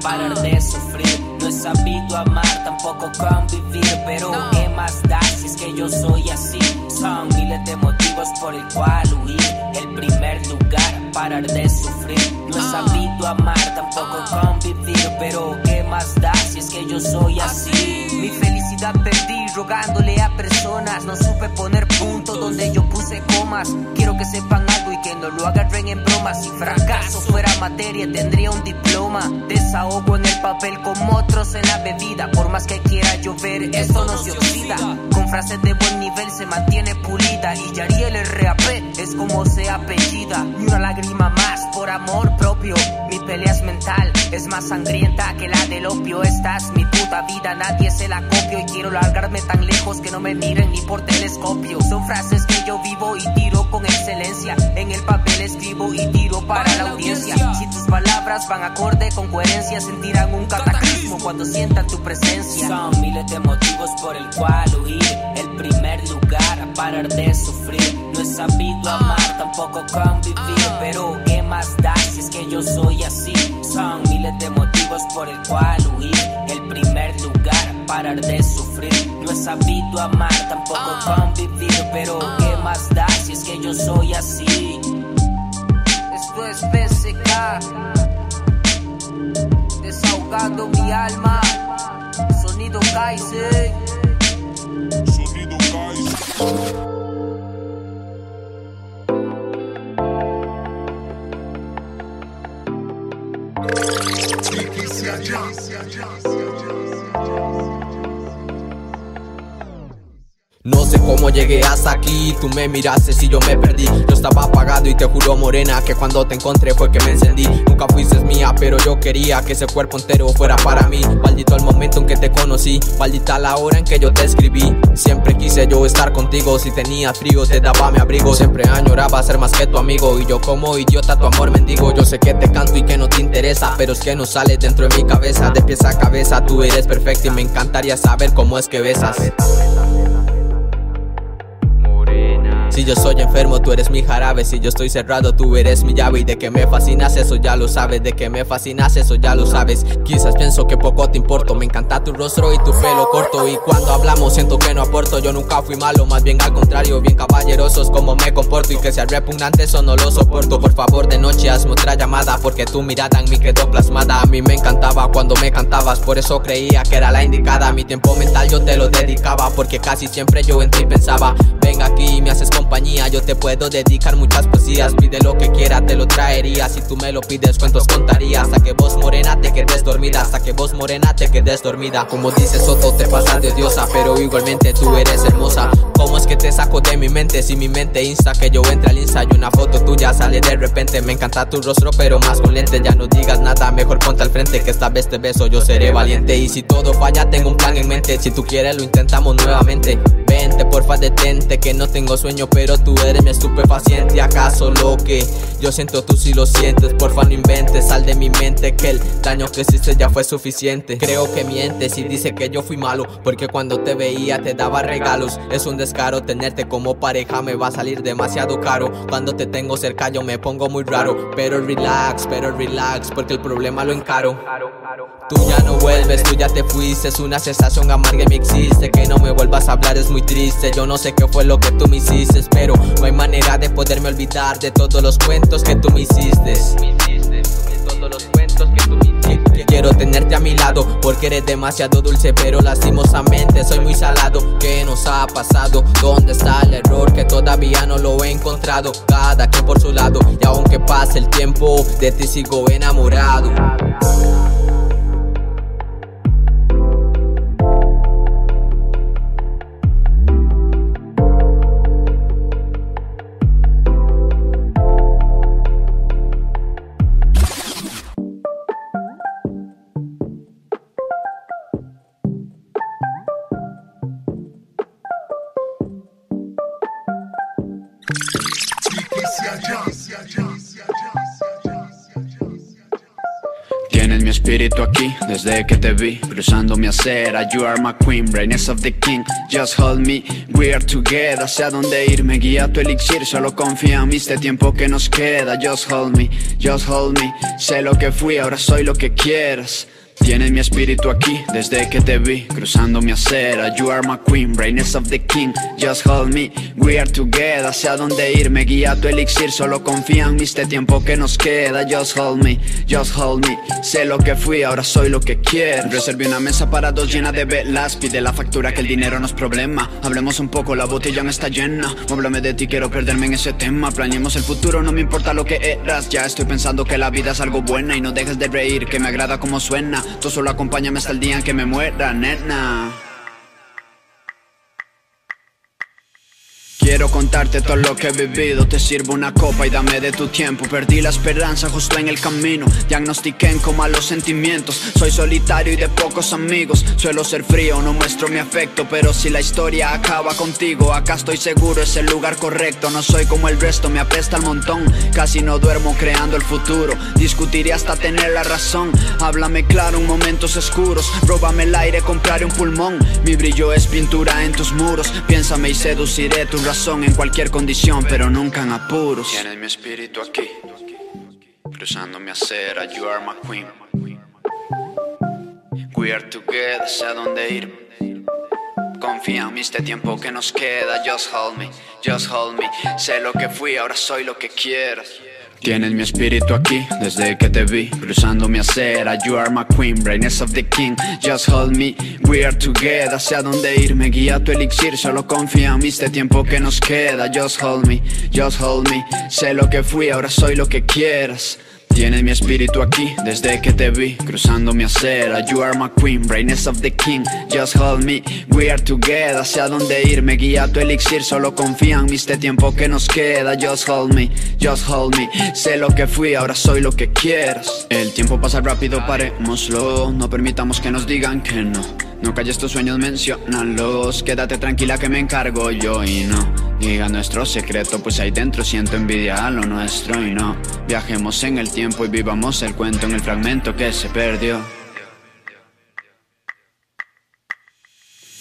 parar de sufrir. No he sabido amar, tampoco convivir, pero ¿qué más da si es que yo soy así? Son miles de motivos por el cual huir. El primer lugar, parar de sufrir. No he sabido amar, tampoco convivir, pero ¿qué más da si es que yo soy así? Mi felicidad perdí rogándole a personas. No supe poner punto donde yo puse comas. Quiero que sepan algo y que no lo agarren en bromas. Si fracaso fuera materia, tendría un diploma. Desahogo en el papel como otros en la bebida. Por más que quiera llover, esto no se oxida. Con frases de buen nivel se mantiene pulida. Y Yariel el RAP es como se apellida. Por amor propio. Mi pelea es mental, es más sangrienta que la del opio. Esta es mi puta vida, nadie se la copio. Y quiero largarme tan lejos que no me miren ni por telescopio. Son frases que yo vivo y tiro con excelencia. En el papel escribo y tiro para la audiencia. Si tus palabras van acorde con coherencia, sentirán un cataclismo cuando sientan tu presencia. Son miles de motivos por el cual huir. El primer parar de sufrir. No he sabido amar, tampoco convivir, pero ¿qué más da si es que yo soy así? Son miles de motivos por el cual huir. El primer lugar, parar de sufrir. No he sabido amar, tampoco convivir, pero ¿qué más da si es que yo soy así? Esto es PSK, desahogando mi alma. Sonido Kaizen. Sonido No sé cómo llegué hasta aquí, tú me miraste si yo me perdí. Yo estaba apagado y te juro morena que cuando te encontré fue que me encendí. Nunca fuiste mía pero yo quería que ese cuerpo entero fuera para mí. Maldito el momento en que te conocí, maldita la hora en que yo te escribí. Siempre quise yo estar contigo, si tenía frío te daba mi abrigo. Siempre añoraba ser más que tu amigo y yo como idiota tu amor mendigo. Yo sé que te canto y que no te interesa, pero es que no sale dentro de mi cabeza. De pies a cabeza tú eres perfecta y me encantaría saber cómo es que besas Si yo soy enfermo, tú eres mi jarabe. Si yo estoy cerrado, tú eres mi llave. Y de que me fascinas, eso ya lo sabes. De que me fascinas, eso ya lo sabes. Quizás pienso que poco te importo. Me encanta tu rostro y tu pelo corto. Y cuando hablamos, siento que no aporto. Yo nunca fui malo, más bien al contrario. Bien caballerosos como me comporto. Y que sea repugnante, eso no lo soporto. Por favor, de noche hazme otra llamada. Porque tu mirada en mí quedó plasmada. A mí me encantaba cuando me cantabas. Por eso creía que era la indicada. Mi tiempo mental yo te lo dedicaba. Porque casi siempre yo en ti pensaba. Ven aquí y me haces Yo te puedo dedicar muchas poesías. Pide lo que quiera, te lo traería. Si tú me lo pides, cuentos contaría. Hasta que vos morena te quedes dormida. Hasta que vos morena te quedes dormida. Como dices, Soto, te pasas de diosa. Pero igualmente tú eres hermosa. ¿Cómo es que te saco de mi mente? Si mi mente insta que yo entre al insta y una foto tuya sale de repente. Me encanta tu rostro, pero más con lente. Ya no digas nada, mejor ponte al frente. Que esta vez te beso, yo seré valiente. Y si todo falla, tengo un plan en mente. Si tú quieres, lo intentamos nuevamente. Vente, porfa, detente. Que no tengo sueño, pero tú eres mi estupefaciente. ¿Acaso lo que yo siento tú si lo sientes? Porfa, no inventes, sal de mi mente. Que el daño que hiciste ya fue suficiente. Creo que mientes y dice que yo fui malo. Porque cuando te veía te daba regalos. Es un descaro tenerte como pareja, me va a salir demasiado caro. Cuando te tengo cerca, yo me pongo muy raro. Pero relax, pero relax, porque el problema lo encaro. Tú ya no vuelves, tú ya te fuiste. Es una sensación amarga y me existe. Que no me vuelvas a hablar es muy triste. Yo no sé qué fue lo que tú me hiciste, pero no hay manera de poderme olvidar de todos los cuentos que tú me hiciste. Todos los cuentos que tú me hiciste. Quiero tenerte a mi lado porque eres demasiado dulce, pero lastimosamente soy muy salado. ¿Qué nos ha pasado? ¿Dónde está el error que todavía no lo he encontrado? Cada quien por su lado, y aunque pase el tiempo, de ti sigo enamorado. Desde que te vi Cruzando mi acera, you are my queen Brightness of the king, just hold me We are together, sé a dónde ir Me guía tu elixir, solo confía en mí Este tiempo que nos queda, just hold me Just hold me, sé lo que fui Ahora soy lo que quieras Tienes mi espíritu aquí desde que te vi Cruzando mi acera. You are my queen, brightness of the king. Just hold me, we are together. Sé a dónde ir, me guía tu elixir. Solo confía en mí este tiempo que nos queda. Just hold me, just hold me. Sé lo que fui, ahora soy lo que quiero. Reservé una mesa para dos llena de velas. Pide la factura que el dinero no es problema. Hablemos un poco, la botella no está llena. Háblame de ti, quiero perderme en ese tema. Planeemos el futuro, no me importa lo que eras. Ya estoy pensando que la vida es algo buena Y no dejes de reír, que me agrada como suena Tú solo acompáñame hasta el día en que me muera, nena. Quiero contarte todo lo que he vivido. Te sirvo una copa y dame de tu tiempo. Perdí la esperanza justo en el camino. Diagnostiqué en coma los sentimientos. Soy solitario y de pocos amigos. Suelo ser frío, no muestro mi afecto. Pero si la historia acaba contigo Acá estoy seguro, es el lugar correcto. No soy como el resto, me apesta el montón. Casi no duermo creando el futuro. Discutiré hasta tener la razón. Háblame claro en momentos oscuros. Róbame el aire, compraré un pulmón. Mi brillo es pintura en tus muros. Piénsame y seduciré tu razón en cualquier condición, pero nunca en apuros. Tienes mi espíritu aquí, cruzando mi acera, you are my queen. We are together, sé a dónde ir. Confía en mí este tiempo que nos queda, just hold me, just hold me. Sé lo que fui, ahora soy lo que quieras. Tienes mi espíritu aquí desde que te vi Cruzando mi acera, you are my queen Brightness of the king, just hold me We are together, sé a dónde ir Me guía tu elixir, solo confía en mí Este tiempo que nos queda, just hold me Just hold me, sé lo que fui Ahora soy lo que quieras Tienes mi espíritu aquí desde que te vi Cruzando mi acera. You are my queen, brightness of the king. Just hold me, we are together. Sé a dónde ir, me guía tu elixir. Solo confía en mí este tiempo que nos queda. Just hold me, just hold me. Sé lo que fui, ahora soy lo que quieras El tiempo pasa rápido, parémoslo. No permitamos que nos digan que no. No calles tus sueños, mencionalos Quédate tranquila que me encargo yo y no. Diga nuestro secreto, pues ahí dentro siento envidia a lo nuestro y no. Viajemos en el tiempo y vivamos el cuento en el fragmento que se perdió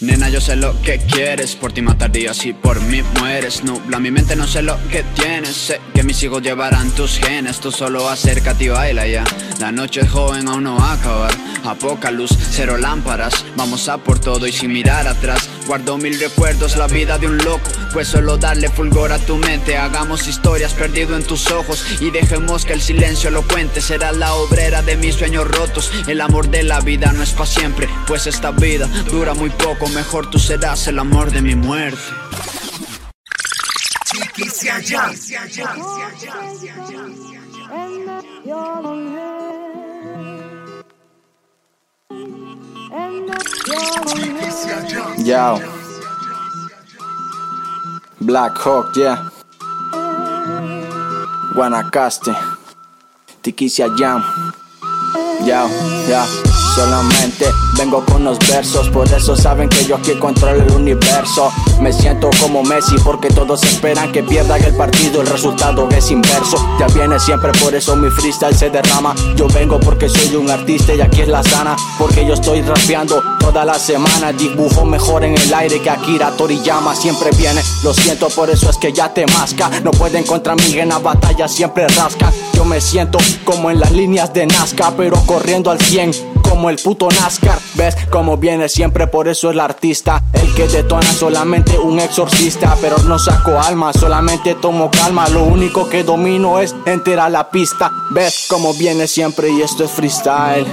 Nena, yo sé lo que quieres, por ti matar días y por mí mueres. Nubla mi mente, no sé lo que tienes. Sé que mis hijos llevarán tus genes, tú solo acércate y baila ya. La noche es joven, aún no va a acabar. A poca luz, cero lámparas. Vamos a por todo y sin mirar atrás. Guardo mil recuerdos, la vida de un loco. Pues solo darle fulgor a tu mente. Hagamos historias perdido en tus ojos y dejemos que el silencio lo cuente. Serás la obrera de mis sueños rotos. El amor de la vida no es para siempre, pues esta vida dura muy poco mejor tú serás el amor de mi muerte. Yo. Black Hawk, yeah. Guanacaste. Tiquicia Jam. Yo, yeah. Solamente vengo con los versos, por eso saben que yo aquí controlo el universo. Me siento como Messi porque todos esperan que pierda el partido, el resultado es inverso. Ya viene siempre, por eso mi freestyle se derrama. Yo vengo porque soy un artista y aquí es la sana, porque yo estoy rapeando toda la semana. Dibujo mejor en el aire que Akira Toriyama siempre viene. Lo siento, por eso es que ya te masca. No pueden contra mí en la batalla, siempre rasca. Yo me siento como en las líneas de Nazca, pero corriendo al 100 como el puto NASCAR. ¿Ves cómo viene siempre? Por eso es el artista. El que detona solamente un exorcista. Pero no saco alma, solamente tomo calma. Lo único que domino es enterar la pista. ¿Ves cómo viene siempre? Y esto es freestyle.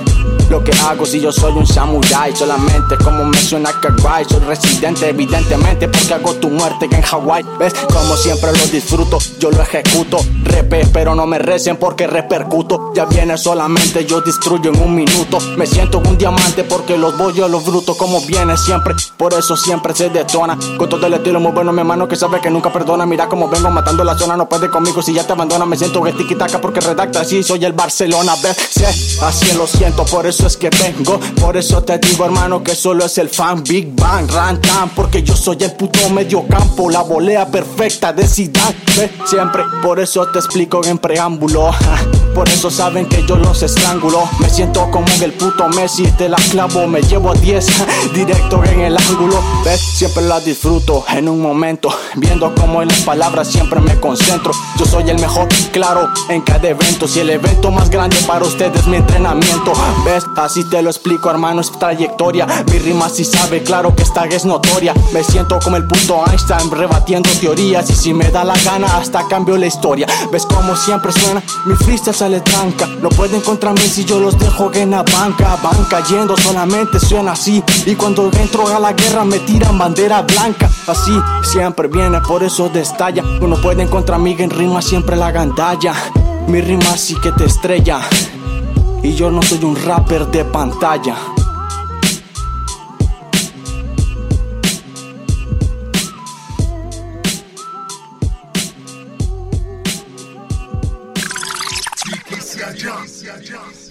Lo que hago si yo soy un samurai Solamente como menciona Kawhi Soy residente evidentemente porque hago tu muerte en Hawaii ¿Ves? Como siempre lo disfruto, yo lo ejecuto Repe, pero no me recen porque repercuto Ya viene solamente, yo destruyo en un minuto siento un diamante porque los voy a los brutos Como viene siempre, por eso siempre se detona Con todo el estilo muy bueno mi hermano que sabe que nunca perdona Mira como vengo matando la zona, no puede conmigo si ya te abandona Me siento que tiki porque redacta así, soy el Barcelona. Sí, así lo siento, por eso es que vengo. Por eso te digo, hermano, que solo es el fan Big Bang, Rantan. Porque yo soy el puto medio campo, la volea perfecta de Zidane. Siempre, por eso te explico en preámbulo. Por eso saben que yo los estrangulo. Me siento como en el puto Messi, te la clavo, me llevo a 10 directo en el ángulo. ¿Ves? Siempre la disfruto en un momento, viendo como en las palabras siempre me concentro. Yo soy el mejor, claro, en cada evento. Si el evento más grande para ustedes es mi entrenamiento. ¿Ves? Así te lo explico, hermano, es trayectoria. Mi rima si sabe, claro que esta es notoria. Me siento como el puto Einstein, rebatiendo teorías. Y si me da la gana, hasta cambio la historia. ¿Ves como siempre suena? Mi freestyle sale tranca. No pueden contra mí si yo los dejo en la banca. Van cayendo, solamente suena así. Y cuando entro a la guerra me tiran bandera blanca. Así siempre viene, por eso destalla. No pueden contra mí en rima siempre la gandalla. Mi rima sí que te estrella. Y yo no soy un rapper de pantalla.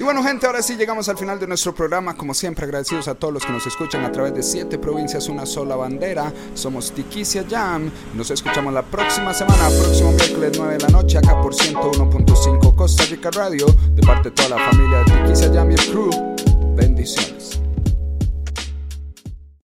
Bueno gente, ahora sí llegamos al final de nuestro programa. Como siempre agradecidos a todos los que nos escuchan a través de siete provincias, una sola bandera. Somos Tiquicia Jam. Nos escuchamos la próxima semana, próximo miércoles 9 de la noche, acá por 101.5 Costa Rica Radio. De parte de toda la familia de Tiquicia Jam y el crew. Bendiciones.